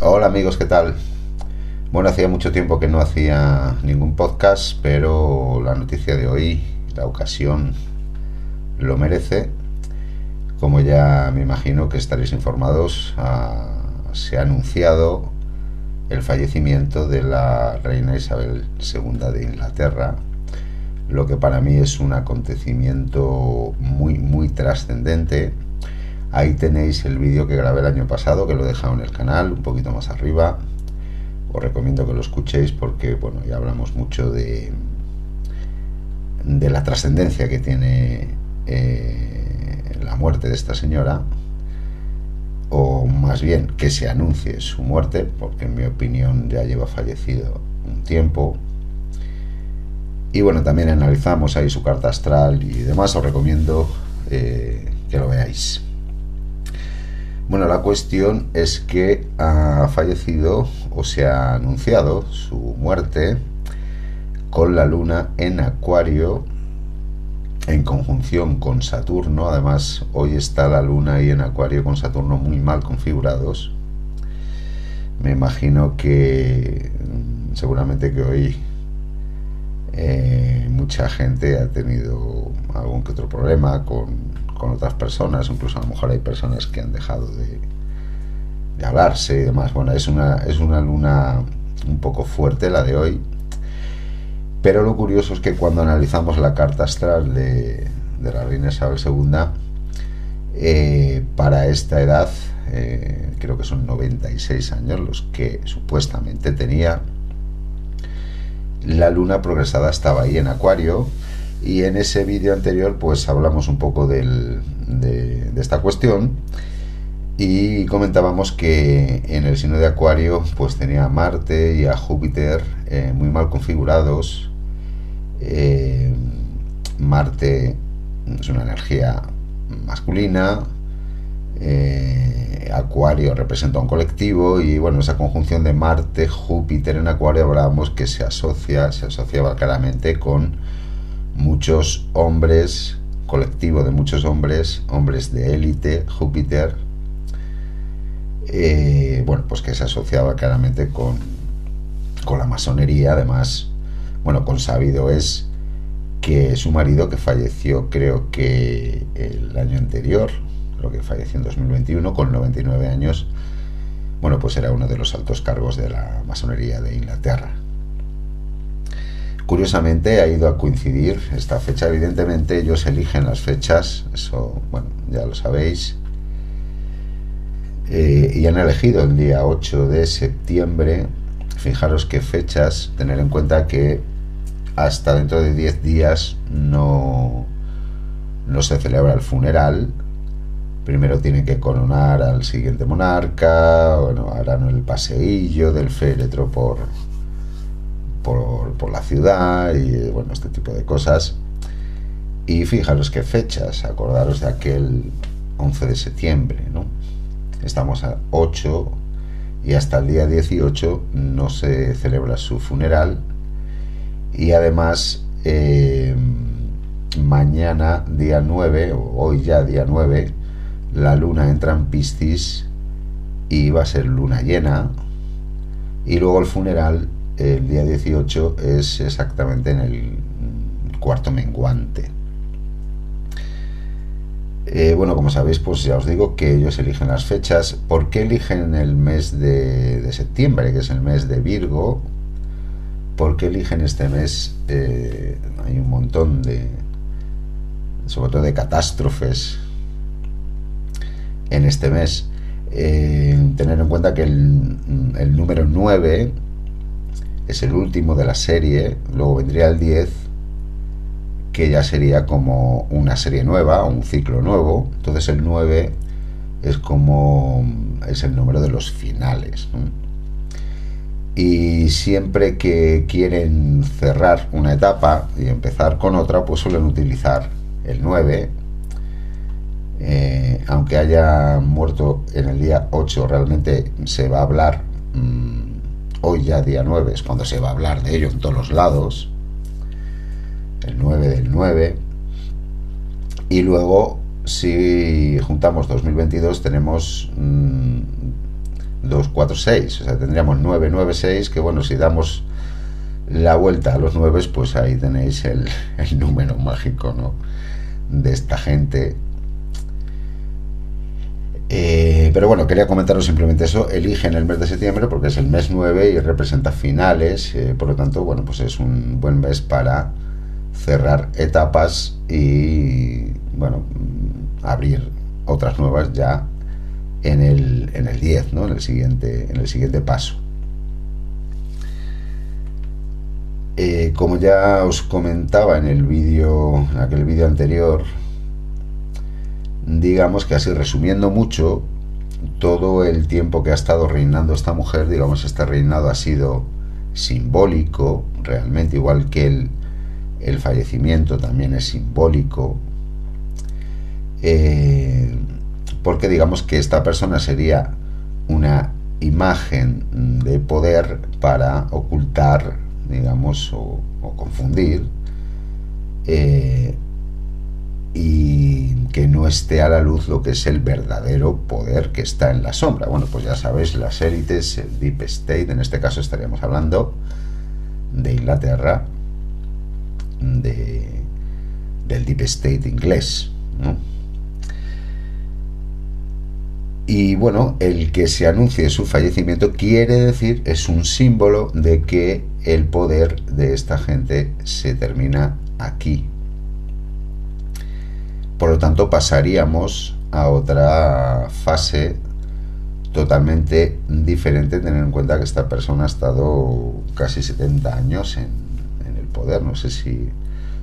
Hola amigos, ¿qué tal? Bueno, hacía mucho tiempo que no hacía ningún podcast, pero la noticia de hoy, la ocasión, lo merece. Como ya me imagino que estaréis informados, ah, se ha anunciado el fallecimiento de la reina Isabel II de Inglaterra, lo que para mí es un acontecimiento muy, muy trascendente. Ahí tenéis el vídeo que grabé el año pasado, que lo he dejado en el canal, un poquito más arriba. Os recomiendo que lo escuchéis porque, bueno, ya hablamos mucho de, de la trascendencia que tiene eh, la muerte de esta señora, o más bien que se anuncie su muerte, porque en mi opinión ya lleva fallecido un tiempo, y bueno, también analizamos ahí su carta astral y demás. Os recomiendo eh, que lo veáis. Bueno, la cuestión es que ha fallecido o se ha anunciado su muerte con la luna en Acuario en conjunción con Saturno. Además, hoy está la luna ahí en Acuario con Saturno muy mal configurados. Me imagino que mm, seguramente que hoy eh, mucha gente ha tenido algún que otro problema con, otras personas, incluso a lo mejor hay personas que han dejado de, de hablarse y demás. Bueno, es una, es una luna un poco fuerte la de hoy, pero lo curioso es que cuando analizamos la carta astral de, de la reina Isabel II, eh, para esta edad, eh, creo que son 96 años los que supuestamente tenía, la luna progresada estaba ahí en Acuario y en ese vídeo anterior pues hablamos un poco de, esta cuestión. Y comentábamos que en el signo de Acuario pues tenía a Marte y a Júpiter eh, muy mal configurados. Eh, Marte es una energía masculina, eh, Acuario representa un colectivo. Y bueno, esa conjunción de Marte, Júpiter en Acuario hablábamos que se asocia, se asociaba claramente con muchos hombres, colectivo de muchos hombres, hombres de élite, Júpiter, eh, bueno, pues que se asociaba claramente con, con la masonería, además, bueno, con sabido es que su marido, que falleció creo que el año anterior, creo que falleció en 2021 con 99 años, bueno, pues era uno de los altos cargos de la masonería de Inglaterra. Curiosamente ha ido a coincidir esta fecha, evidentemente ellos eligen las fechas, eso, bueno, ya lo sabéis, eh, y han elegido el día 8 de septiembre, fijaros qué fechas, tener en cuenta que hasta dentro de 10 días no, no se celebra el funeral, primero tienen que coronar al siguiente monarca, bueno, harán el paseillo del féretro por, por, la ciudad y bueno, este tipo de cosas. Y fijaros qué fechas, acordaros de aquel 11 de septiembre, ¿no? Estamos a 8 y hasta el día 18 no se celebra su funeral y además eh, mañana día 9 o hoy ya día 9 la luna entra en Piscis y va a ser luna llena. Y luego el funeral, el día 18, es exactamente en el cuarto menguante. Eh, bueno, como sabéis, pues ya os digo que ellos eligen las fechas. ¿Por qué eligen el mes de, septiembre, que es el mes de Virgo? ¿Por qué eligen este mes? Eh, hay un montón de, sobre todo de catástrofes en este mes. Eh, tener en cuenta que el, número 9 es el último de la serie, luego vendría el 10, que ya sería como una serie nueva, un ciclo nuevo. Entonces el 9 es como es el número de los finales. Y siempre que quieren cerrar una etapa y empezar con otra, pues suelen utilizar el 9 eh, aunque haya muerto en el día 8, realmente se va a hablar, mm, hoy ya día 9 es cuando se va a hablar de ello en todos los lados, el 9 del 9, y luego si juntamos 2022 tenemos mm, 246. O sea, tendríamos 996, que bueno, si damos la vuelta a los 9, pues ahí tenéis el, el número mágico, ¿no? De esta gente eh, pero bueno, quería comentaros simplemente eso. Eligen el mes de septiembre porque es el mes 9 y representa finales. Eh, por lo tanto, bueno, pues es un buen mes para cerrar etapas y, bueno, mm, abrir otras nuevas ya en el, en el 10, ¿no? En el siguiente, en el siguiente paso. Eh, como ya os comentaba en el vídeo, en aquel vídeo anterior, digamos que así resumiendo mucho, todo el tiempo que ha estado reinando esta mujer, digamos, este reinado ha sido simbólico, realmente, igual que el, el fallecimiento también es simbólico, eh, porque digamos que esta persona sería una imagen de poder para ocultar, digamos, o, confundir, eh, y que no esté a la luz lo que es el verdadero poder que está en la sombra. Bueno, pues ya sabéis, las élites, el Deep State, en este caso estaríamos hablando de Inglaterra, de, del Deep State inglés. Y bueno, el que se anuncie su fallecimiento quiere decir, es un símbolo de que el poder de esta gente se termina aquí, por lo tanto, pasaríamos a otra fase totalmente diferente, tener en cuenta que esta persona ha estado casi 70 años en, el poder. No sé si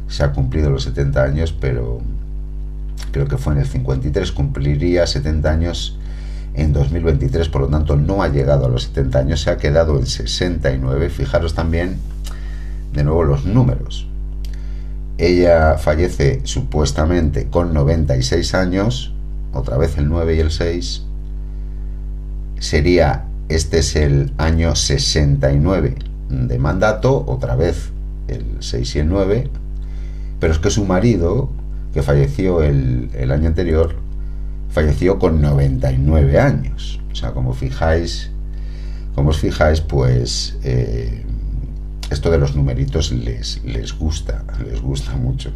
se ha cumplido los 70 años, pero creo que fue en el 53, cumpliría 70 años en 2023, por lo tanto no ha llegado a los 70 años, se ha quedado en 69. Fijaros también de nuevo los números. Ella fallece supuestamente con 96 años, otra vez el 9 y el 6. Sería, este es el año 69 de mandato, otra vez el 6 y el 9. Pero es que su marido, que falleció el, año anterior, falleció con 99 años. O sea, como fijáis, como os fijáis, pues eh, esto de los numeritos les, les gusta, les gusta mucho.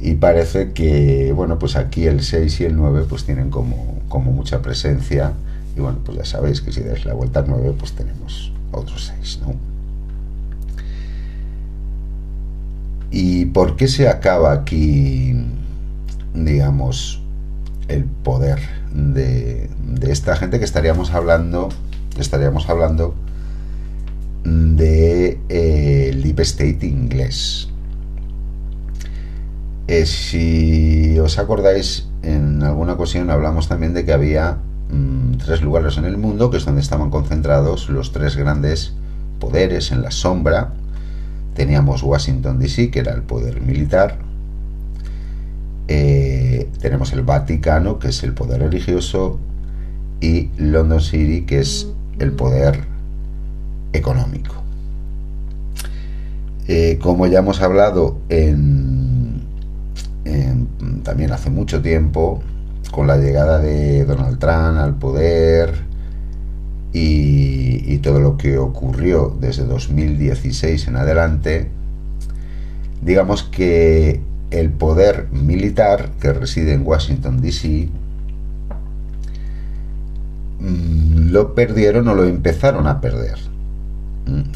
Y parece que, bueno, pues aquí el 6 y el 9 pues tienen como, como mucha presencia. Y bueno, pues ya sabéis que si dais la vuelta al 9 pues tenemos otros 6, ¿no? ¿Y por qué se acaba aquí, digamos, el poder de, de esta gente que estaríamos hablando, estaríamos hablando de eh, Deep State inglés. Eh, si os acordáis, en alguna ocasión hablamos también de que había mm, tres lugares en el mundo, que es donde estaban concentrados los tres grandes poderes en la sombra. Teníamos Washington DC, que era el poder militar. Eh, tenemos el Vaticano, que es el poder religioso. Y London City, que es el poder económico. Eh, como ya hemos hablado en, también hace mucho tiempo, con la llegada de Donald Trump al poder y, y todo lo que ocurrió desde 2016 en adelante, digamos que el poder militar que reside en Washington, D.C., mm, lo perdieron o lo empezaron a perder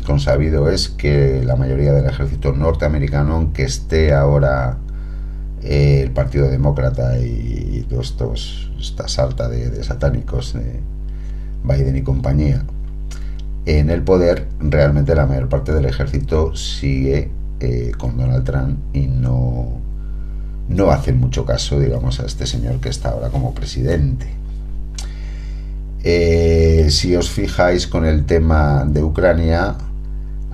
consabido es que la mayoría del ejército norteamericano, aunque esté ahora eh, el Partido Demócrata y, todos estos, esta salta de, satánicos de Biden y compañía en el poder, realmente la mayor parte del ejército sigue eh, con Donald Trump y no, no hacen mucho caso, digamos, a este señor que está ahora como presidente. Eh, si os fijáis con el tema de Ucrania,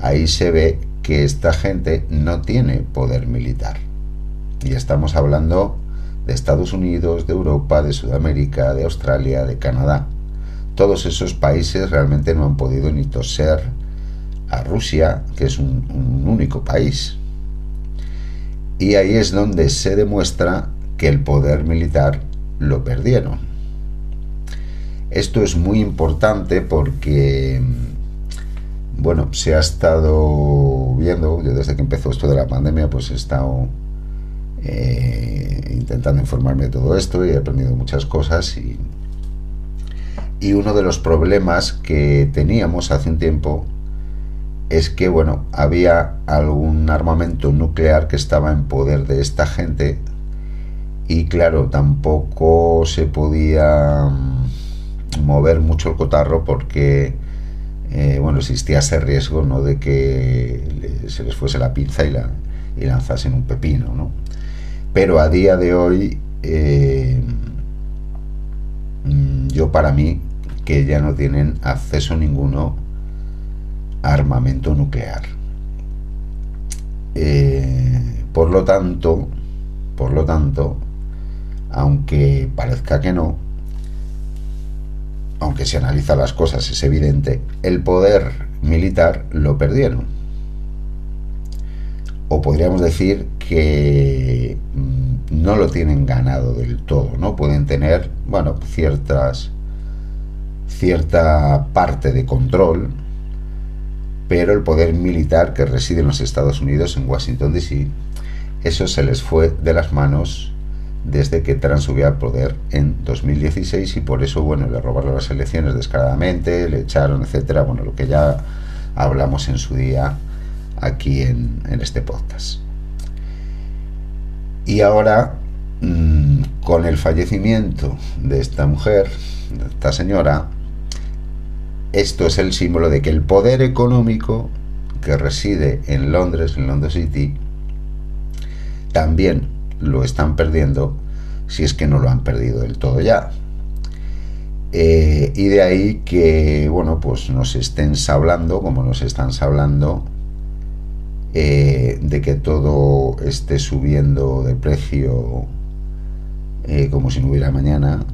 ahí se ve que esta gente no tiene poder militar. Y estamos hablando de Estados Unidos, de Europa, de Sudamérica, de Australia, de Canadá. Todos esos países realmente no han podido ni toser a Rusia, que es un, un único país. Y ahí es donde se demuestra que el poder militar lo perdieron Esto es muy importante porque, bueno, se ha estado viendo, yo desde que empezó esto de la pandemia, pues he estado eh, intentando informarme de todo esto y he aprendido muchas cosas y, y uno de los problemas que teníamos hace un tiempo es que, bueno, había algún armamento nuclear que estaba en poder de esta gente y claro, tampoco se podía mm, mover mucho el cotarro porque, eh, bueno, existía ese riesgo, ¿no?, de que se les fuese la pinza y, la, y lanzasen un pepino, ¿no? Pero a día de hoy, eh, mm, yo para mí, que ya no tienen acceso ninguno armamento nuclear. Eh, por lo tanto, por lo tanto, aunque parezca que no, aunque se analiza las cosas es evidente, el poder militar lo perdieron. O podríamos decir que mm, no lo tienen ganado del todo, ¿no? Pueden tener, bueno, ciertas cierta parte de control, pero el poder militar que reside en los Estados Unidos, en Washington, D.C., eso se les fue de las manos desde que Trump subió al poder en 2016 y por eso, bueno, le robaron las elecciones descaradamente, le echaron, etcétera, bueno, lo que ya hablamos en su día aquí en, este podcast. Y ahora, mm, con el fallecimiento de esta mujer, de esta señora, esto es el símbolo de que el poder económico que reside en Londres, en London City, también lo están perdiendo si es que no lo han perdido del todo ya. Eh, y de ahí que, bueno, pues nos estén hablando, como nos están hablando, eh, de que todo esté subiendo de precio eh, como si no hubiera mañana,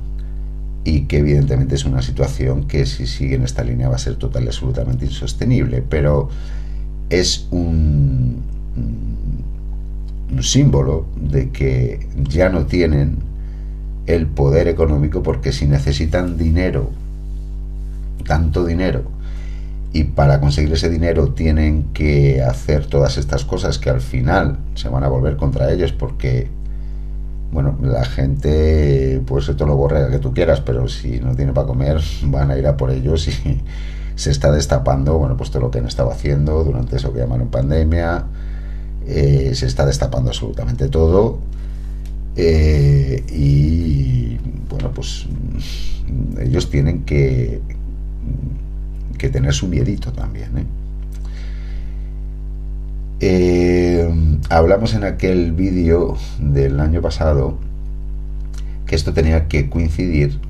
y que evidentemente es una situación que si sigue en esta línea va a ser total y absolutamente insostenible, pero es un símbolo de que ya no tienen el poder económico porque si necesitan dinero, tanto dinero, y para conseguir ese dinero tienen que hacer todas estas cosas que al final se van a volver contra ellos porque bueno, la gente puede ser todo lo borrega que tú quieras, pero si no tiene para comer, van a ir a por ellos y se está destapando, bueno, pues todo lo que han estado haciendo durante eso que llamaron pandemia, eh, se está destapando absolutamente todo. Eh, y bueno, pues ellos tienen que, que tener su miedito también. Eh, hablamos en aquel vídeo del año pasado que esto tenía que coincidir,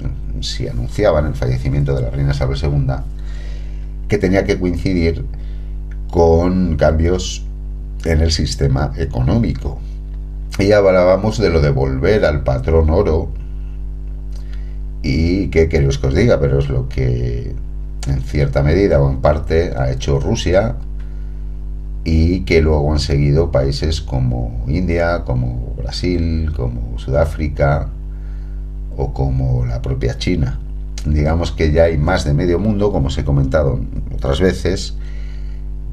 si anunciaban el fallecimiento de la reina Isabel II, que tenía que coincidir con cambios en el sistema económico. Y hablábamos de lo de volver al patrón oro. Y qué queréis que os diga, pero es lo que en cierta medida o en parte ha hecho Rusia y que luego han seguido países como India, como Brasil, como Sudáfrica o como la propia China. Digamos que ya hay más de medio mundo, como os he comentado otras veces,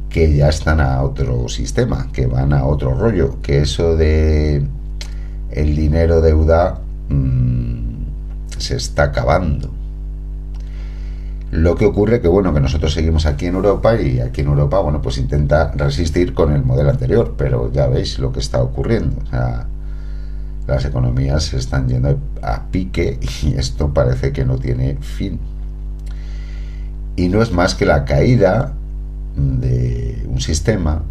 que ya están a otro sistema, que van a otro rollo, que eso de el dinero deuda mm, se está acabando lo que ocurre que, bueno, que nosotros seguimos aquí en Europa y aquí en Europa, bueno, pues intenta resistir con el modelo anterior, pero ya veis lo que está ocurriendo. O sea, las economías se están yendo a pique y esto parece que no tiene fin. Y no es más que la caída de un sistema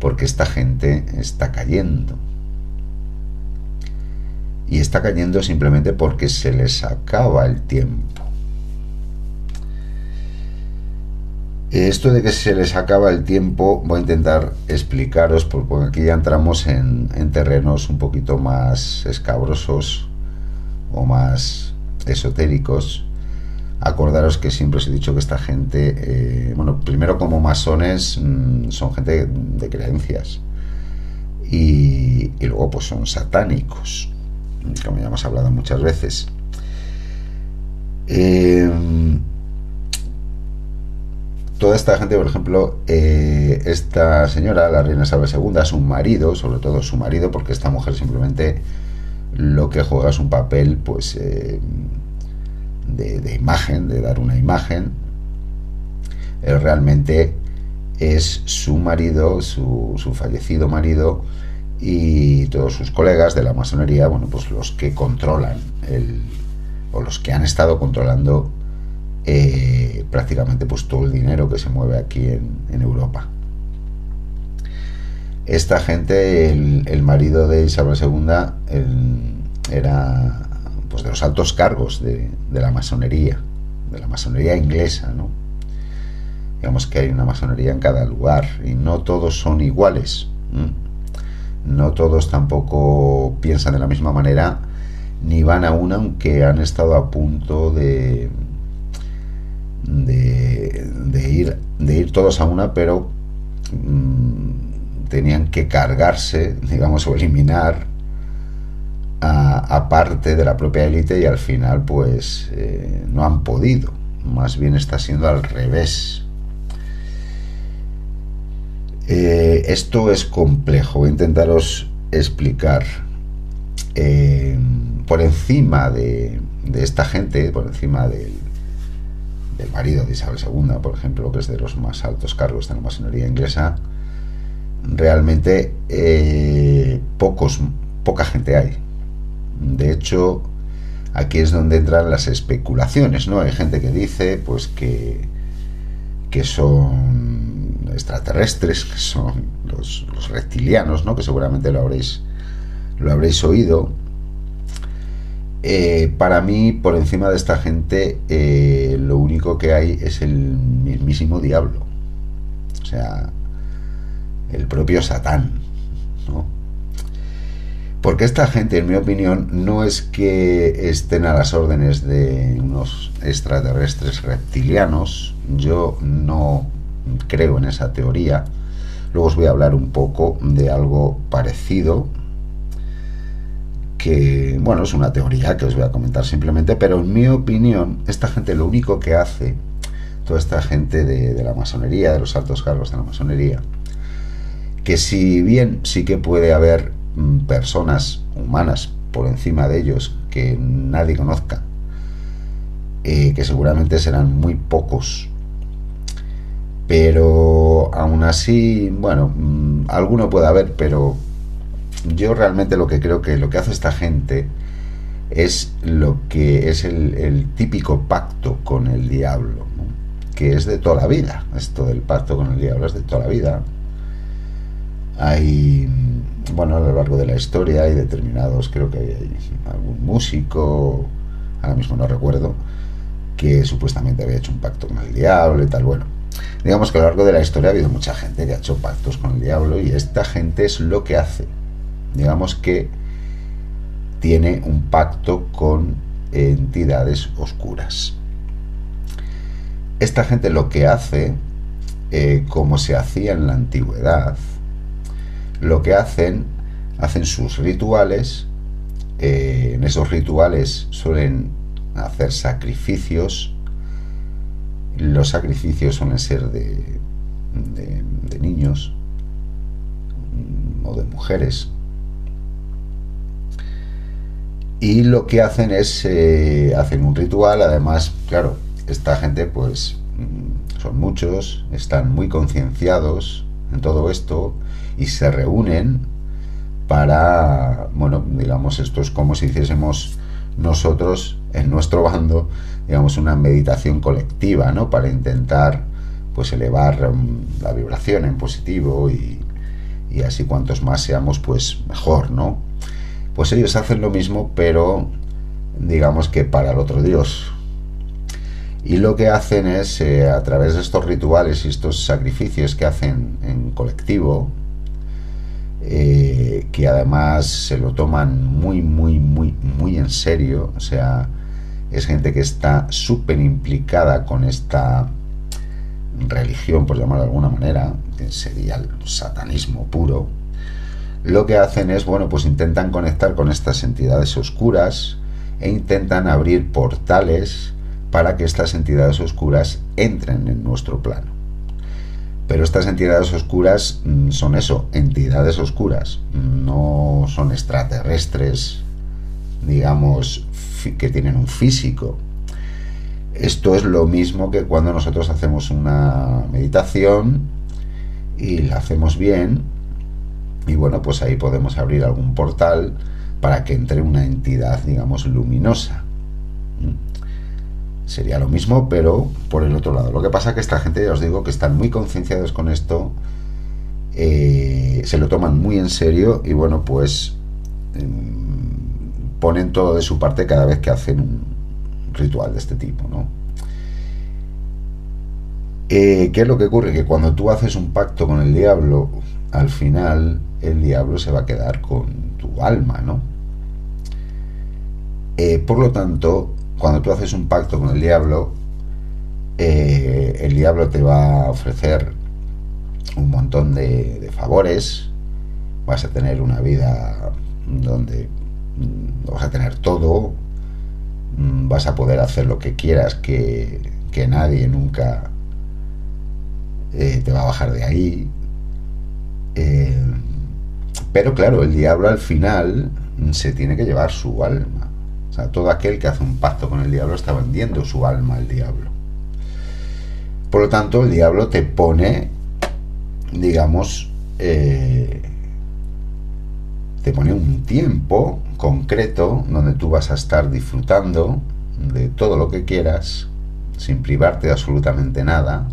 porque esta gente está cayendo. Y está cayendo simplemente porque se les acaba el tiempo. Esto de que se les acaba el tiempo, voy a intentar explicaros, porque aquí ya entramos en, terrenos un poquito más escabrosos o más esotéricos. Acordaros que siempre os he dicho que esta gente, eh, bueno, primero como masones mm, son gente de creencias y, luego pues son satánicos, como ya hemos hablado muchas veces. Em, toda esta gente, por ejemplo, eh, esta señora, la reina Isabel II, su marido, sobre todo su marido, porque esta mujer simplemente lo que juega es un papel, pues, eh, de, imagen, de dar una imagen. Él realmente es su marido, su, su, fallecido marido y todos sus colegas de la masonería, bueno, pues los que controlan el, o los que han estado controlando eh, prácticamente pues todo el dinero que se mueve aquí en, Europa. Esta gente, el, marido de Isabel II, era pues de los altos cargos de, la masonería, de la masonería inglesa, ¿no? Digamos que hay una masonería en cada lugar y no todos son iguales. No todos tampoco piensan de la misma manera ni van a una, aunque han estado a punto de, de, ir, de ir todos a una, pero mm, tenían que cargarse, digamos, o eliminar a, parte de la propia élite y al final pues eh, no han podido. Más bien está siendo al revés. Eh, esto es complejo, voy a intentaros explicar. Eh, por encima de, esta gente, por encima del, marido de Isabel II, por ejemplo, que es de los más altos cargos de la masonería inglesa, realmente pocos, poca gente hay. De hecho, aquí es donde entran las especulaciones, ¿no? Hay gente que dice, pues, que, que son extraterrestres, que son los, reptilianos, ¿no? Que seguramente lo habréis, lo habréis oído eh, para mí, por encima de esta gente, eh, lo único que hay es el mismísimo diablo. O sea, el propio Satán. ¿no? Porque esta gente, en mi opinión, no es que estén a las órdenes de unos extraterrestres reptilianos. Yo no creo en esa teoría. Luego os voy a hablar un poco de algo parecido que, bueno, es una teoría que os voy a comentar simplemente, pero en mi opinión, esta gente lo único que hace, toda esta gente de, la masonería, de los altos cargos de la masonería, que si bien sí que puede haber personas humanas por encima de ellos que nadie conozca, eh, que seguramente serán muy pocos, pero aún así, bueno, mm, alguno puede haber, pero yo realmente lo que creo que lo que hace esta gente es lo que es el, típico pacto con el diablo, que es de toda la vida. Esto del pacto con el diablo es de toda la vida. Hay, bueno, a lo largo de la historia hay determinados, creo que hay algún músico, ahora mismo no recuerdo, que supuestamente había hecho un pacto con el diablo y tal. Bueno, digamos que a lo largo de la historia ha habido mucha gente que ha hecho pactos con el diablo y esta gente es lo que hace digamos que tiene un pacto con entidades oscuras. Esta gente lo que hace, eh, como se hacía en la antigüedad, lo que hacen, hacen sus rituales, eh, en esos rituales suelen hacer sacrificios, los sacrificios suelen ser de, de niños o de mujeres, y lo que hacen es eh, hacen un ritual además claro esta gente pues mm, son muchos están muy concienciados en todo esto y se reúnen para bueno digamos esto es como si hiciésemos nosotros en nuestro bando digamos una meditación colectiva no para intentar pues elevar mm, la vibración en positivo y, y así cuantos más seamos pues mejor no pues ellos hacen lo mismo, pero digamos que para el otro Dios. Y lo que hacen es, eh, a través de estos rituales y estos sacrificios que hacen en colectivo, eh, que además se lo toman muy, muy, muy, muy en serio, o sea, es gente que está súper implicada con esta religión, por llamarlo de alguna manera, que sería el satanismo puro, lo que hacen es, bueno, pues intentan conectar con estas entidades oscuras e intentan abrir portales para que estas entidades oscuras entren en nuestro plano. Pero estas entidades oscuras mm, son eso, entidades oscuras, no son extraterrestres, digamos, que tienen un físico. Esto es lo mismo que cuando nosotros hacemos una meditación y la hacemos bien, y bueno, pues ahí podemos abrir algún portal para que entre una entidad, digamos, luminosa. Sería lo mismo, pero por el otro lado. Lo que pasa es que esta gente, ya os digo, que están muy concienciados con esto, eh, se lo toman muy en serio y bueno, pues em, ponen todo de su parte cada vez que hacen un ritual de este tipo, ¿no? Eh, ¿Qué es lo que ocurre? Que cuando tú haces un pacto con el diablo, al final el diablo se va a quedar con tu alma, ¿no? Eh, por lo tanto, cuando tú haces un pacto con el diablo, eh, el diablo te va a ofrecer un montón de, favores, vas a tener una vida donde mm, vas a tener todo, mm, vas a poder hacer lo que quieras, que, nadie nunca eh, te va a bajar de ahí. pero claro, el diablo al final se tiene que llevar su alma. O sea, todo aquel que hace un pacto con el diablo está vendiendo su alma al diablo. Por lo tanto, el diablo te pone, digamos, eh, te pone un tiempo concreto donde tú vas a estar disfrutando de todo lo que quieras, sin privarte de absolutamente nada,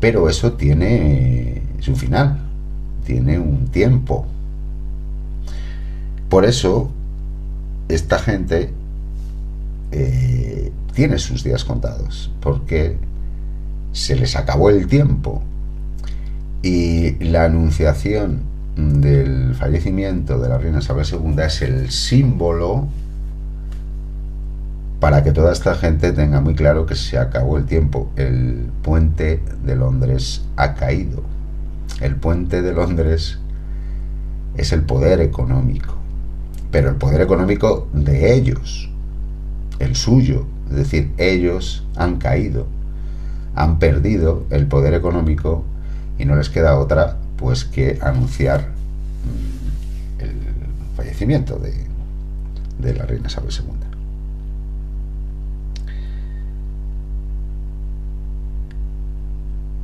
pero eso tiene su final, tiene un tiempo. Por eso esta gente eh, tiene sus días contados, porque se les acabó el tiempo y la anunciación del fallecimiento de la reina Isabel II es el símbolo para que toda esta gente tenga muy claro que se acabó el tiempo. El puente de Londres ha caído. El puente de Londres es el poder económico pero el poder económico de ellos, el suyo, es decir, ellos han caído, han perdido el poder económico y no les queda otra pues que anunciar mm, el fallecimiento de, la reina Isabel II.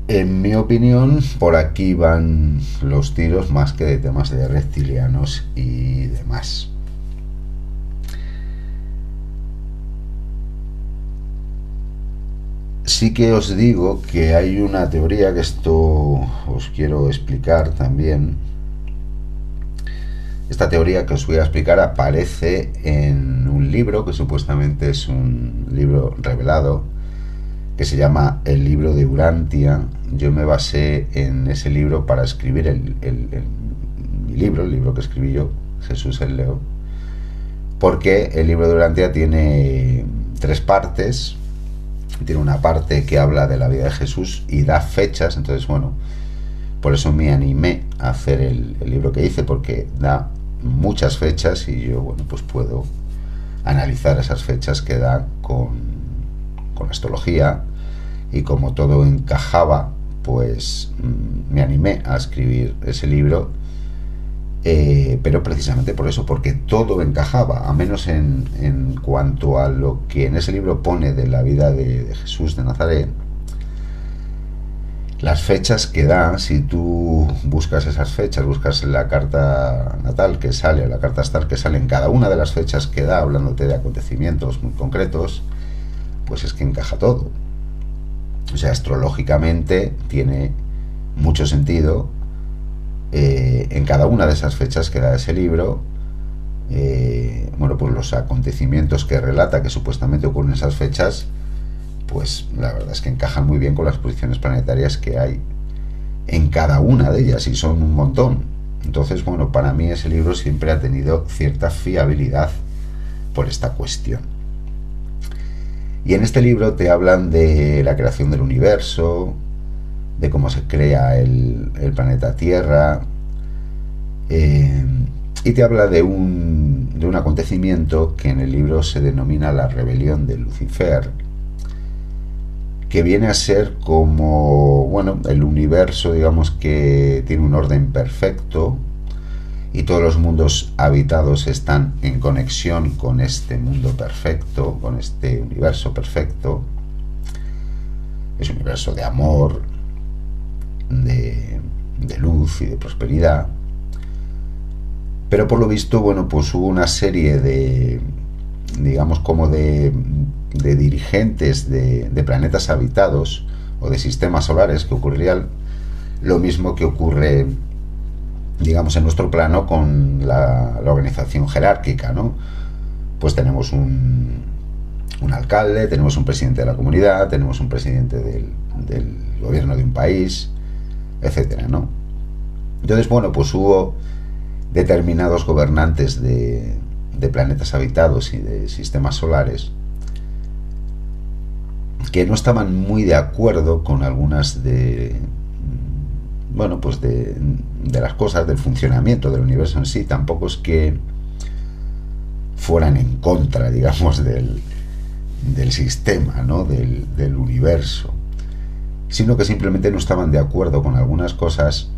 En mi opinión, por aquí van los tiros más que de temas de reptilianos y demás. Sí que os digo que hay una teoría que esto os quiero explicar también. Esta teoría que os voy a explicar aparece en un libro que supuestamente es un libro revelado que se llama El libro de Urantia. Yo me basé en ese libro para escribir el, libro, el libro que escribí yo, Jesús el Leo, porque el libro de Urantia tiene tres partes, tiene una parte que habla de la vida de Jesús y da fechas, entonces bueno, por eso me animé a hacer el, libro que hice, porque da muchas fechas y yo, bueno, pues puedo analizar esas fechas que da con, con astrología y como todo encajaba, pues mm, me animé a escribir ese libro eh, pero precisamente por eso, porque todo encajaba, a menos en, cuanto a lo que en ese libro pone de la vida de, Jesús de Nazaret, las fechas que da, si tú buscas esas fechas, buscas la carta natal que sale, la carta astral que sale en cada una de las fechas que da, hablándote de acontecimientos muy concretos, pues es que encaja todo. O sea, astrológicamente tiene mucho sentido eh, en cada una de esas fechas que da ese libro, eh, bueno, pues los acontecimientos que relata que supuestamente ocurren en esas fechas, pues la verdad es que encajan muy bien con las posiciones planetarias que hay en cada una de ellas y son un montón. Entonces, bueno, para mí ese libro siempre ha tenido cierta fiabilidad por esta cuestión. Y en este libro te hablan de la creación del universo, de cómo se crea el, planeta Tierra, eh, y te habla de un, de un acontecimiento que en el libro se denomina la rebelión de Lucifer, que viene a ser como, bueno, el universo, digamos que tiene un orden perfecto y todos los mundos habitados están en conexión con este mundo perfecto, con este universo perfecto. Es un universo de amor, de, luz y de prosperidad. Pero por lo visto, bueno, pues hubo una serie de, digamos, como de, de dirigentes de, planetas habitados o de sistemas solares que ocurriría lo mismo que ocurre, digamos, en nuestro plano con la, organización jerárquica, ¿no? Pues tenemos un, un, alcalde, tenemos un presidente de la comunidad, tenemos un presidente del gobierno de un país, etcétera, ¿no? Entonces, bueno, pues hubo determinados gobernantes de, de planetas habitados y de sistemas solares que no estaban muy de acuerdo con algunas de bueno pues de, de, las cosas del funcionamiento del universo en sí tampoco es que fueran en contra digamos del, sistema ¿no? del universo sino que simplemente no estaban de acuerdo con algunas cosas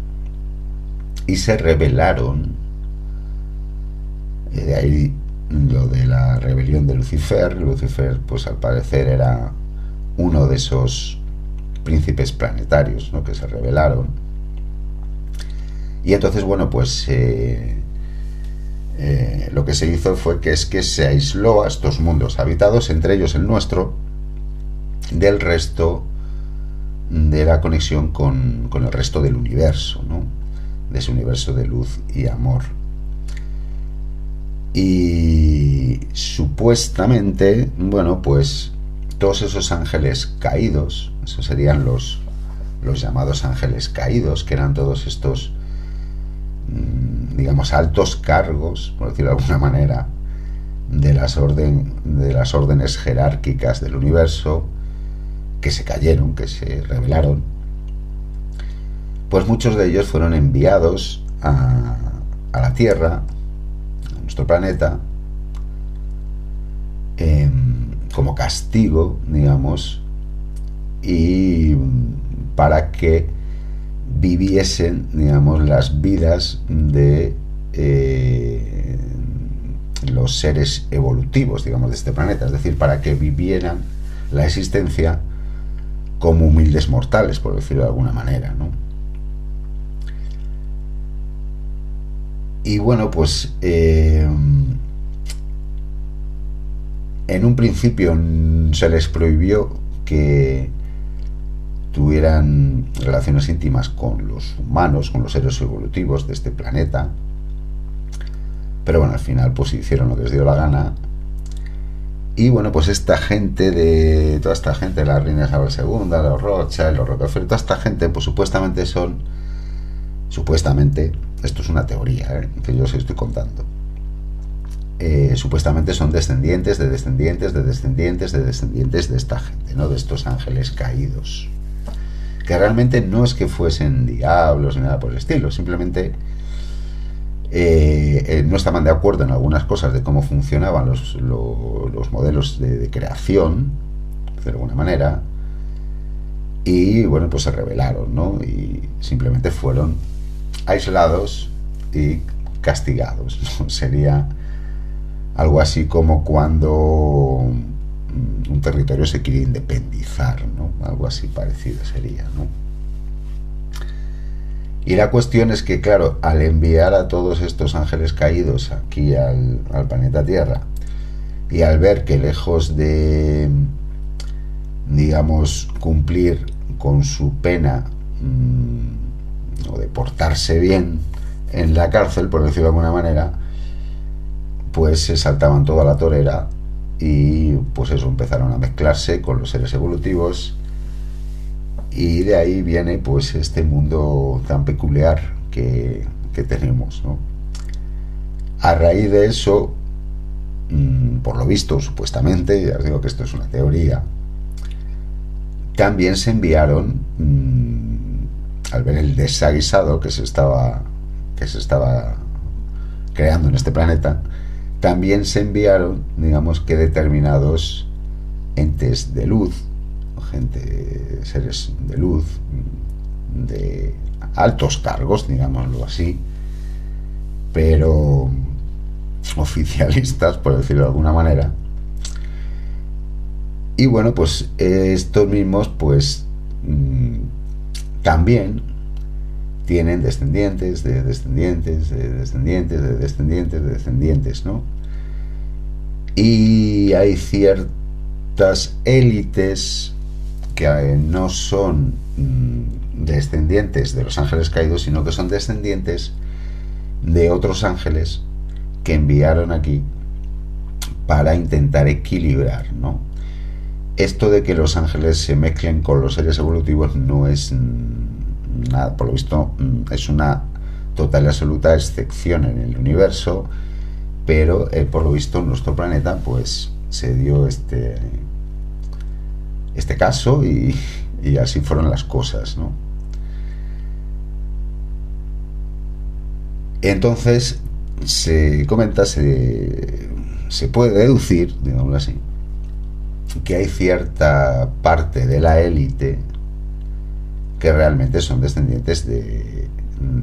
y se rebelaron de ahí lo de la rebelión de Lucifer. Lucifer, pues al parecer era uno de esos príncipes planetarios que se rebelaron. Y entonces, bueno, pues eh, eh, lo que se hizo fue que es que se aisló a estos mundos habitados, entre ellos el nuestro, del resto de la conexión con, con el resto del universo, ¿no? de ese universo de luz y amor. Y supuestamente, bueno, pues todos esos ángeles caídos, esos serían los, los llamados ángeles caídos, que eran todos estos, mm, digamos, altos cargos, por decirlo de alguna manera, de las, de las órdenes jerárquicas del universo, que se cayeron, que se rebelaron, pues muchos de ellos fueron enviados a, a la Tierra nuestro planeta eh, como castigo, digamos, y para que viviesen, digamos, las vidas de eh, los seres evolutivos, digamos, de este planeta, es decir, para que vivieran la existencia como humildes mortales, por decirlo de alguna manera, ¿no? Y bueno, pues eh, en un principio se les prohibió que tuvieran relaciones íntimas con los humanos, con los seres evolutivos de este planeta. Pero bueno, al final pues hicieron lo que les dio la gana. Y bueno, pues esta gente de... Toda esta gente, la reina Isabel II, los Rothschild, los Rockefeller, toda esta gente pues supuestamente son... Supuestamente esto es una teoría ¿eh? que yo os estoy contando, eh, supuestamente son descendientes de descendientes de descendientes de descendientes de esta gente, ¿no? de estos ángeles caídos. Que realmente no es que fuesen diablos ni nada por el estilo, simplemente eh, eh no estaban de acuerdo en algunas cosas de cómo funcionaban los, los, los modelos de, de, creación, de alguna manera, y bueno, pues se rebelaron, ¿no? Y simplemente fueron aislados y castigados. Sería algo así como cuando un territorio se quiere independizar, ¿no? Algo así parecido sería, ¿no? Y la cuestión es que, claro, al enviar a todos estos ángeles caídos aquí al, planeta Tierra y al ver que lejos de, digamos, cumplir con su pena mmm, o de portarse bien en la cárcel, por decirlo de alguna manera, pues se saltaban toda la torera y pues eso, empezaron a mezclarse con los seres evolutivos y de ahí viene pues este mundo tan peculiar que, que tenemos. A raíz de eso, mmm, por lo visto, supuestamente, ya os digo que esto es una teoría, también se enviaron mmm, al ver el desaguisado que se estaba que se estaba creando en este planeta, también se enviaron, digamos que determinados entes de luz, gente, seres de luz, de altos cargos, digámoslo así, pero oficialistas, por decirlo de alguna manera. Y bueno, pues estos mismos, pues mm, también tienen descendientes de descendientes de descendientes de descendientes de descendientes, ¿no? Y hay ciertas élites que eh, no son mm, descendientes de los ángeles caídos, sino que son descendientes de otros ángeles que enviaron aquí para intentar equilibrar, ¿no? Esto de que los ángeles se mezclen con los seres evolutivos no es nada, por lo visto mm, es una total y absoluta excepción en el universo, pero eh, por lo visto nuestro planeta pues se dio este este caso y, así fueron las cosas, ¿no? Entonces, se comenta, se puede deducir, digámoslo así, que hay cierta parte de la élite que realmente son descendientes de,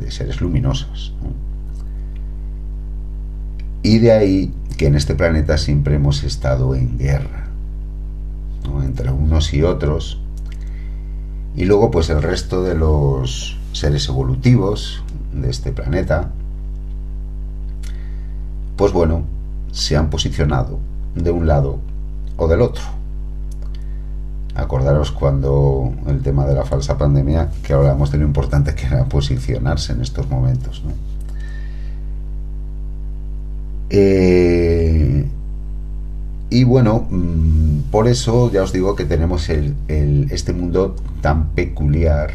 seres luminosos. Y de ahí que en este planeta siempre hemos estado en guerra, entre unos y otros. Y luego pues el resto de los seres evolutivos de este planeta, pues bueno, se han posicionado de un lado o del otro. Acordaros cuando el tema de la falsa pandemia, que hablamos de lo importante que era posicionarse en estos momentos. Eh, y bueno, mm, por eso ya os digo que tenemos este mundo tan peculiar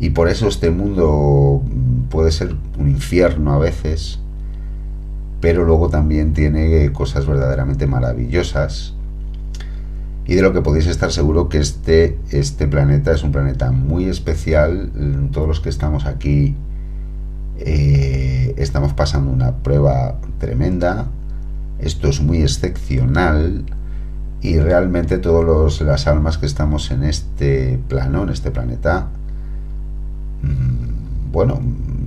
y por eso este mundo mm, puede ser un infierno a veces, pero luego también tiene cosas verdaderamente maravillosas. Y de lo que podéis estar seguro que este, este planeta es un planeta muy especial. Todos los que estamos aquí eh, estamos pasando una prueba tremenda. Esto es muy excepcional. Y realmente todas las almas que estamos en este plano, en este planeta, mm, bueno,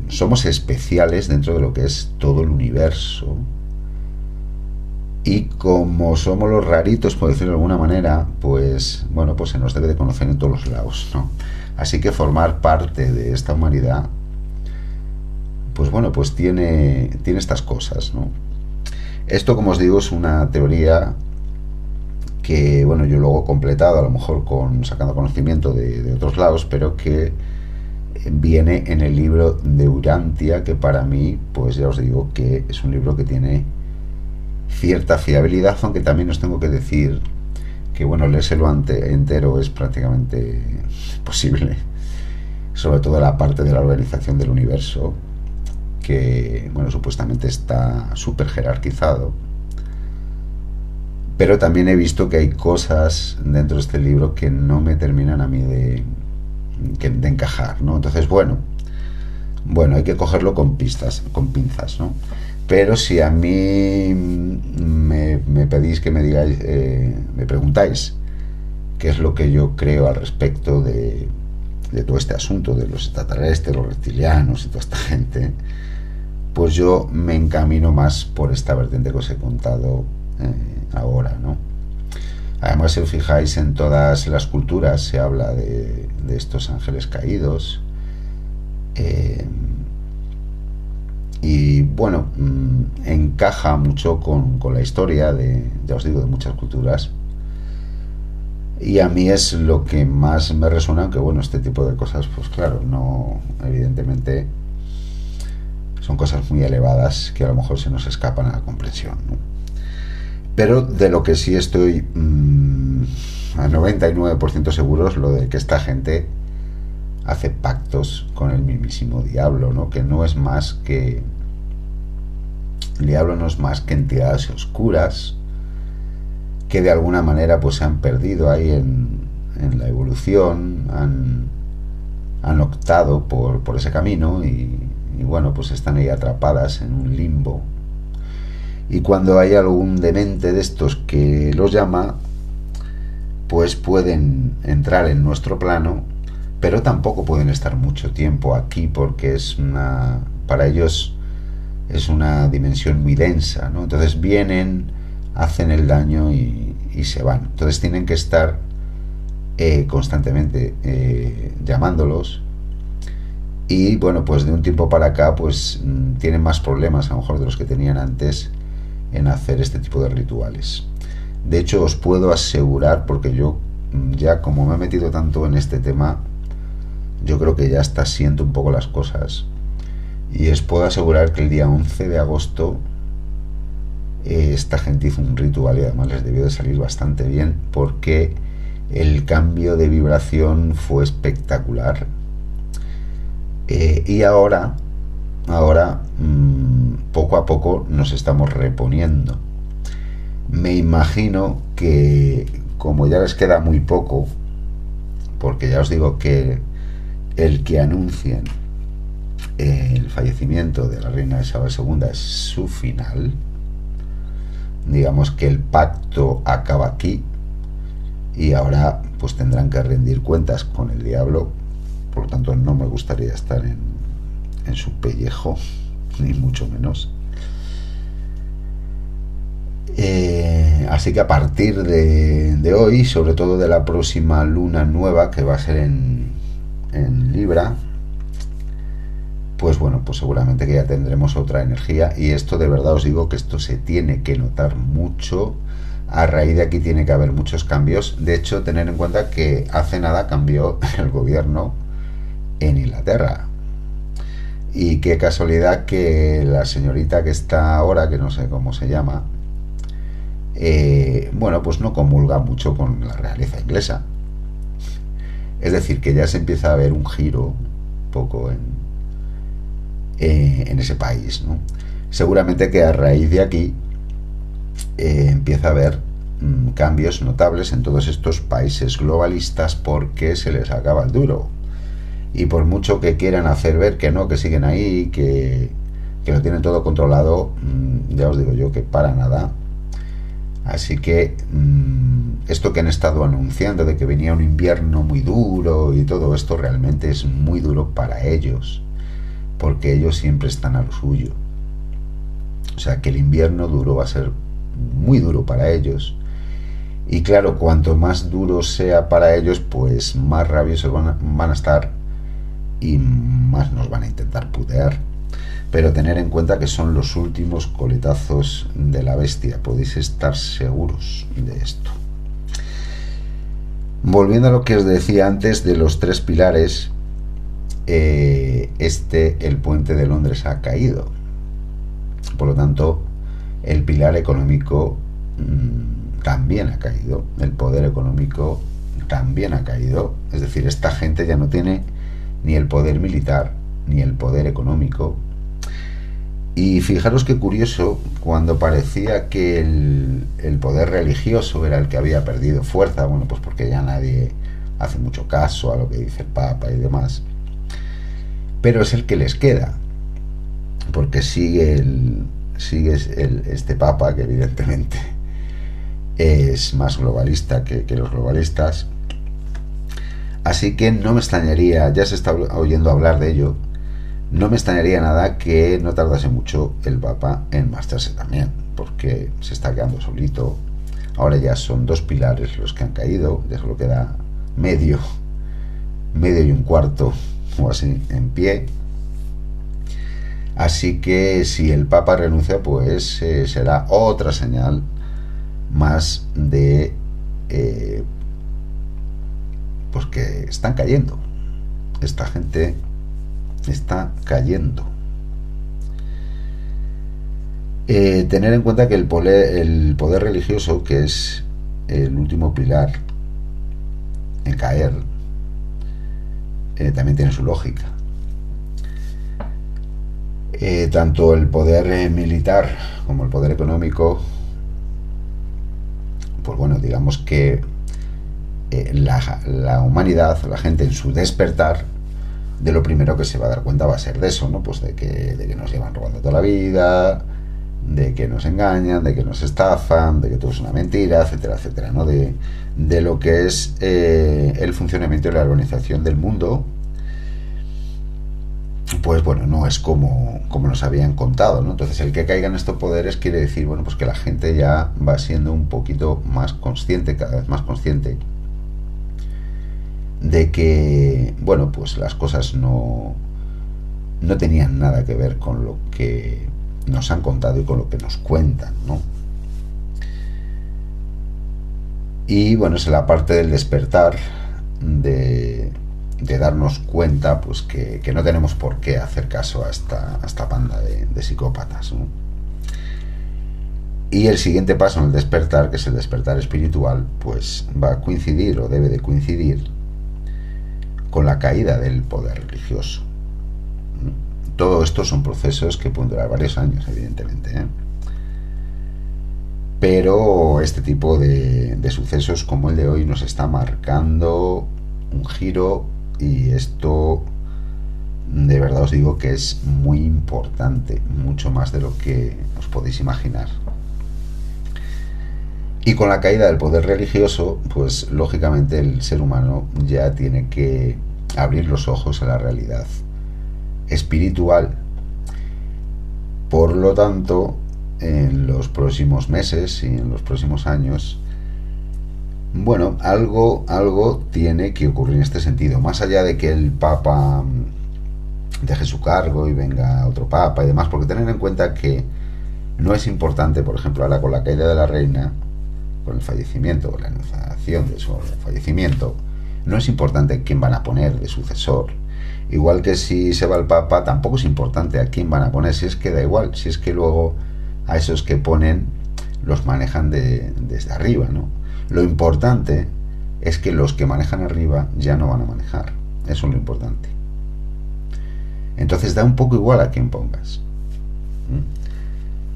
somos especiales dentro de lo que es todo el universo. Y como somos los raritos, por decirlo de alguna manera, pues bueno, pues se nos debe de conocer en todos los lados, ¿no? Así que formar parte de esta humanidad, pues bueno, pues tiene, tiene estas cosas, ¿no? Esto, como os digo, es una teoría que, bueno, yo luego he completado, a lo mejor con sacando conocimiento de, otros lados, pero que viene en el libro de Urantia, que para mí, pues ya os digo que es un libro que tiene cierta fiabilidad, aunque también os tengo que decir que, bueno, leérselo entero es prácticamente posible, sobre todo la parte de la organización del universo, que, bueno, supuestamente está súper jerarquizado. Pero también he visto que hay cosas dentro de este libro que no me terminan a mí de, de encajar, ¿no? Entonces, bueno, bueno, hay que cogerlo con pistas, con pinzas, ¿no? Pero si a mí me, pedís que me digáis, eh, me preguntáis qué es lo que yo creo al respecto de, de todo este asunto de los extraterrestres, los reptilianos y toda esta gente, pues yo me encamino más por esta vertiente que os he contado eh, ahora, ¿no? Además, si os fijáis en todas las culturas se habla de, estos ángeles caídos. Eh, y bueno, mm, encaja mucho con, la historia de, ya os digo, de muchas culturas. Y a mí es lo que más me resuena, aunque bueno, este tipo de cosas, pues claro, no, evidentemente son cosas muy elevadas que a lo mejor se nos escapan a la comprensión. Pero de lo que sí estoy mm, a 99% seguro es lo de que esta gente hace pactos con el mismísimo diablo, ¿no? Que no es más que... El diablo no es más que entidades oscuras que de alguna manera pues se han perdido ahí en, la evolución, han, han optado por, ese camino y, y bueno, pues están ahí atrapadas en un limbo Y cuando hay algún demente de estos que los llama, pues pueden entrar en nuestro plano, pero tampoco pueden estar mucho tiempo aquí porque es una, para ellos es una dimensión muy densa, ¿no? Entonces vienen, hacen el daño y, se van. Entonces tienen que estar eh, constantemente eh, llamándolos y bueno, pues de un tiempo para acá pues mm, tienen más problemas a lo mejor de los que tenían antes en hacer este tipo de rituales. De hecho, os puedo asegurar, porque yo mm, ya como me he metido tanto en este tema, yo creo que ya está siendo un poco las cosas. Y os puedo asegurar que el día 11 de agosto eh, esta gente hizo un ritual y además les debió de salir bastante bien porque el cambio de vibración fue espectacular. Eh, y ahora, ahora mm, poco a poco nos estamos reponiendo. Me imagino que como ya les queda muy poco, porque ya os digo que el que anuncien el fallecimiento de la reina Isabel II es su final, digamos que el pacto acaba aquí y ahora pues tendrán que rendir cuentas con el diablo, por lo tanto no me gustaría estar en, en su pellejo, ni mucho menos. Eh, así que a partir de, hoy, sobre todo de la próxima luna nueva, que va a ser en, en Libra, pues bueno, pues seguramente que ya tendremos otra energía. Y esto de verdad os digo que esto se tiene que notar mucho. A raíz de aquí tiene que haber muchos cambios. De hecho, tener en cuenta que hace nada cambió el gobierno en Inglaterra. Y qué casualidad que la señorita que está ahora, que no sé cómo se llama, eh, bueno, pues no comulga mucho con la realeza inglesa. Es decir, que ya se empieza a ver un giro un poco en, eh, en ese país. Seguramente que a raíz de aquí eh, empieza a haber mm, cambios notables en todos estos países globalistas porque se les acaba el duro. Y por mucho que quieran hacer ver que no, que siguen ahí, que, que lo tienen todo controlado, mm, ya os digo yo que para nada Así que mm, esto que han estado anunciando de que venía un invierno muy duro y todo esto realmente es muy duro para ellos, porque ellos siempre están a lo suyo. O sea que el invierno duro va a ser muy duro para ellos. Y claro, cuanto más duro sea para ellos, pues más rabiosos van a, van a estar y más nos van a intentar putear pero tener en cuenta que son los últimos coletazos de la bestia, podéis estar seguros de esto. Volviendo a lo que os decía antes de los tres pilares, eh, este, el puente de Londres ha caído. Por lo tanto, el pilar económico mm, también ha caído, el poder económico también ha caído. Es decir, esta gente ya no tiene ni el poder militar ni el poder económico. Y fijaros qué curioso, cuando parecía que el, poder religioso era el que había perdido fuerza, bueno, pues porque ya nadie hace mucho caso a lo que dice el Papa y demás, pero es el que les queda, porque sigue, el, sigue este Papa, que evidentemente es más globalista que los globalistas, así que no me extrañaría, ya se está oyendo hablar de ello, no me extrañaría nada que no tardase mucho el Papa en marcharse también, porque se está quedando solito. Ahora ya son dos pilares los que han caído, ya solo queda medio, medio y un cuarto o así en pie. Así que si el Papa renuncia, pues eh, será otra señal más de eh, pues que están cayendo. Esta gente está cayendo. Eh, tener en cuenta que el poder, el poder religioso, que es el último pilar en caer, eh, también tiene su lógica. Eh, tanto el poder militar como el poder económico, pues bueno, digamos que la, la humanidad, la gente en su despertar, de lo primero que se va a dar cuenta va a ser de eso, ¿no? Pues de que, de que nos llevan robando toda la vida, de que nos engañan, de que nos estafan, de que todo es una mentira, etcétera, etcétera, ¿no? De, de lo que es eh, el funcionamiento y la organización del mundo, pues bueno, no es como, como nos habían contado, ¿no? Entonces el que caigan estos poderes quiere decir, bueno, pues que la gente ya va siendo un poquito más consciente, cada vez más consciente, de que, bueno, pues las cosas no, no tenían nada que ver con lo que nos han contado y con lo que nos cuentan, ¿no? Y bueno, es la parte del despertar, de, de darnos cuenta pues que, no tenemos por qué hacer caso a esta, esta panda de, psicópatas. Y el siguiente paso en el despertar, que es el despertar espiritual, pues va a coincidir o debe de coincidir con la caída del poder religioso. Todo esto son procesos que pueden durar varios años, evidentemente. ¿eh? Pero este tipo de, de, sucesos como el de hoy nos está marcando un giro y esto de verdad os digo que es muy importante, mucho más de lo que os podéis imaginar. Y con la caída del poder religioso, pues lógicamente el ser humano ya tiene que abrir los ojos a la realidad espiritual. Por lo tanto, en los próximos meses y en los próximos años, bueno, algo, algo tiene que ocurrir en este sentido. Más allá de que el Papa mm, deje su cargo y venga otro Papa y demás, porque tener en cuenta que no es importante, por ejemplo, ahora con la caída de la reina, con el fallecimiento, con la anunciación de su fallecimiento, no es importante quién van a poner de sucesor Igual que si se va el Papa, tampoco es importante a quién van a poner, si es que da igual, si es que luego a esos que ponen los manejan de, desde arriba, ¿no? Lo importante es que los que manejan arriba ya no van a manejar, eso es lo importante. Entonces da un poco igual a quién pongas.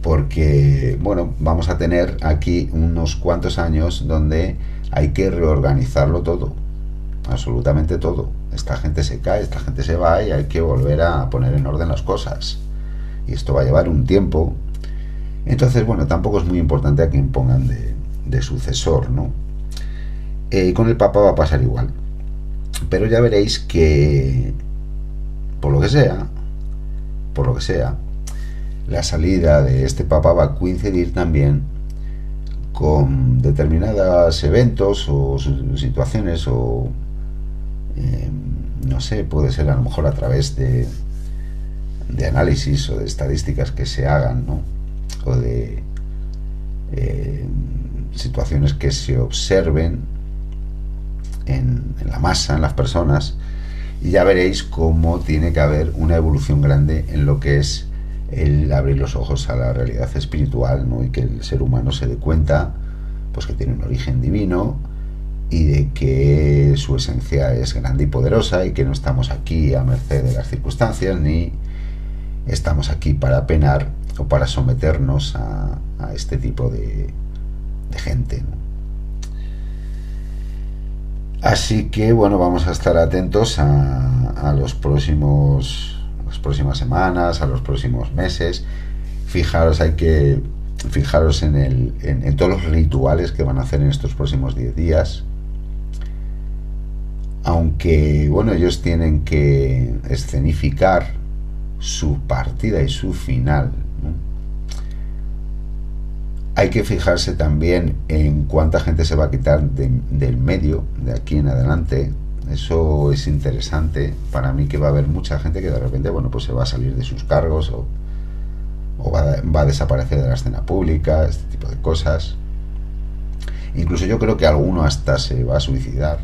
Porque, bueno, vamos a tener aquí unos cuantos años donde hay que reorganizarlo todo, absolutamente todo esta gente se cae, esta gente se va y hay que volver a poner en orden las cosas. Y esto va a llevar un tiempo. Entonces, bueno, tampoco es muy importante a quien pongan de, sucesor, ¿no? Eh, y con el Papa va a pasar igual. Pero ya veréis que, por lo que sea, por lo que sea, la salida de este Papa va a coincidir también con determinados eventos o situaciones o eh, no sé, puede ser a lo mejor a través de, de análisis o de estadísticas que se hagan, ¿no? O de eh, situaciones que se observen en, la masa, en las personas, y ya veréis cómo tiene que haber una evolución grande en lo que es el abrir los ojos a la realidad espiritual, ¿no? Y que el ser humano se dé cuenta, pues que tiene un origen divino, y de que su esencia es grande y poderosa y que no estamos aquí a merced de las circunstancias ni estamos aquí para penar o para someternos a, este tipo de, gente. Así que bueno, vamos a estar atentos a, los próximos las próximas semanas, a los próximos meses. Fijaros, hay que fijaros en, el, en, todos los rituales que van a hacer en estos próximos 10 días aunque bueno, ellos tienen que escenificar su partida y su final. Hay que fijarse también en cuánta gente se va a quitar del medio de aquí en adelante. Eso es interesante. Para mí que va a haber mucha gente que de repente, bueno, pues se va a salir de sus cargos o, va, a desaparecer de la escena pública, este tipo de cosas. Incluso yo creo que alguno hasta se va a suicidar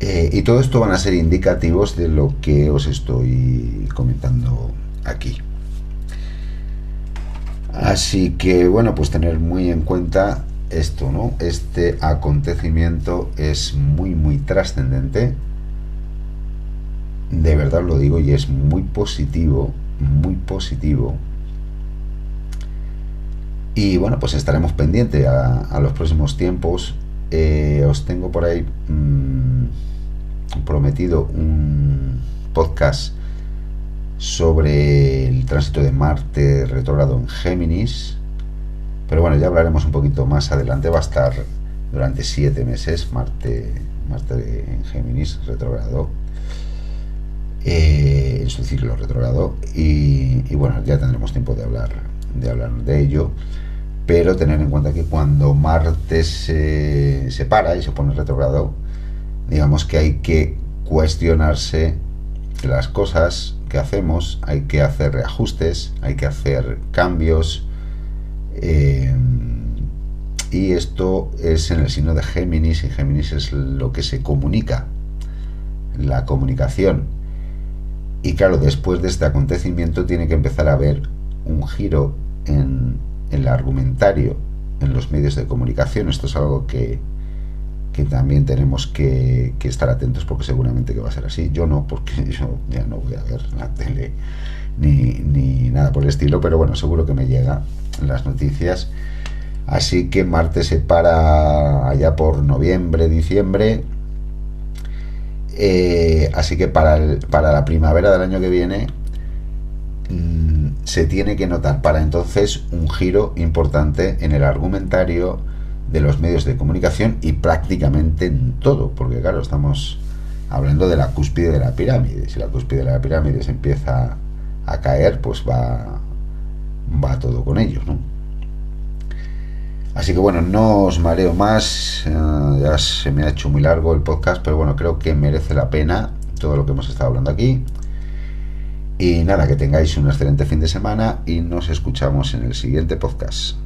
eh, y todo esto van a ser indicativos de lo que os estoy comentando aquí. Así que bueno, pues tener muy en cuenta esto, ¿no? Este acontecimiento es muy, muy trascendente. De verdad lo digo y es muy positivo, muy positivo. Y bueno, pues estaremos pendientes a, los próximos tiempos. Eh, os tengo por ahí... Mm, prometido un podcast sobre el tránsito de Marte retrógrado en Géminis. Pero bueno, ya hablaremos un poquito más adelante. Va a estar durante siete meses Marte, Marte en Géminis retrógrado. Eh, en su ciclo retrógrado. Y, y, bueno, ya tendremos tiempo de hablar, de hablar de ello. Pero tener en cuenta que cuando Marte se, se para y se pone retrógrado, digamos que hay que cuestionarse las cosas que hacemos, hay que hacer reajustes, hay que hacer cambios. Eh, y esto es en el signo de Géminis, y Géminis es lo que se comunica, la comunicación. Y claro, después de este acontecimiento tiene que empezar a haber un giro en, el argumentario, en los medios de comunicación. Esto es algo que, que también tenemos que, estar atentos porque seguramente que va a ser así. Yo no, porque yo ya no voy a ver la tele ni, ni nada por el estilo, pero bueno, seguro que me llega las noticias. Así que Marte se para allá por noviembre, diciembre. Eh, así que para, para la primavera del año que viene mm, se tiene que notar para entonces un giro importante en el argumentario de los medios de comunicación y prácticamente en todo, porque claro, estamos hablando de la cúspide de la pirámide. Si la cúspide de la pirámide se empieza a caer, pues va, va todo con ellos, ¿no? Así que bueno, no os mareo más, eh, ya se me ha hecho muy largo el podcast, pero bueno, creo que merece la pena todo lo que hemos estado hablando aquí. Y nada, que tengáis un excelente fin de semana y nos escuchamos en el siguiente podcast.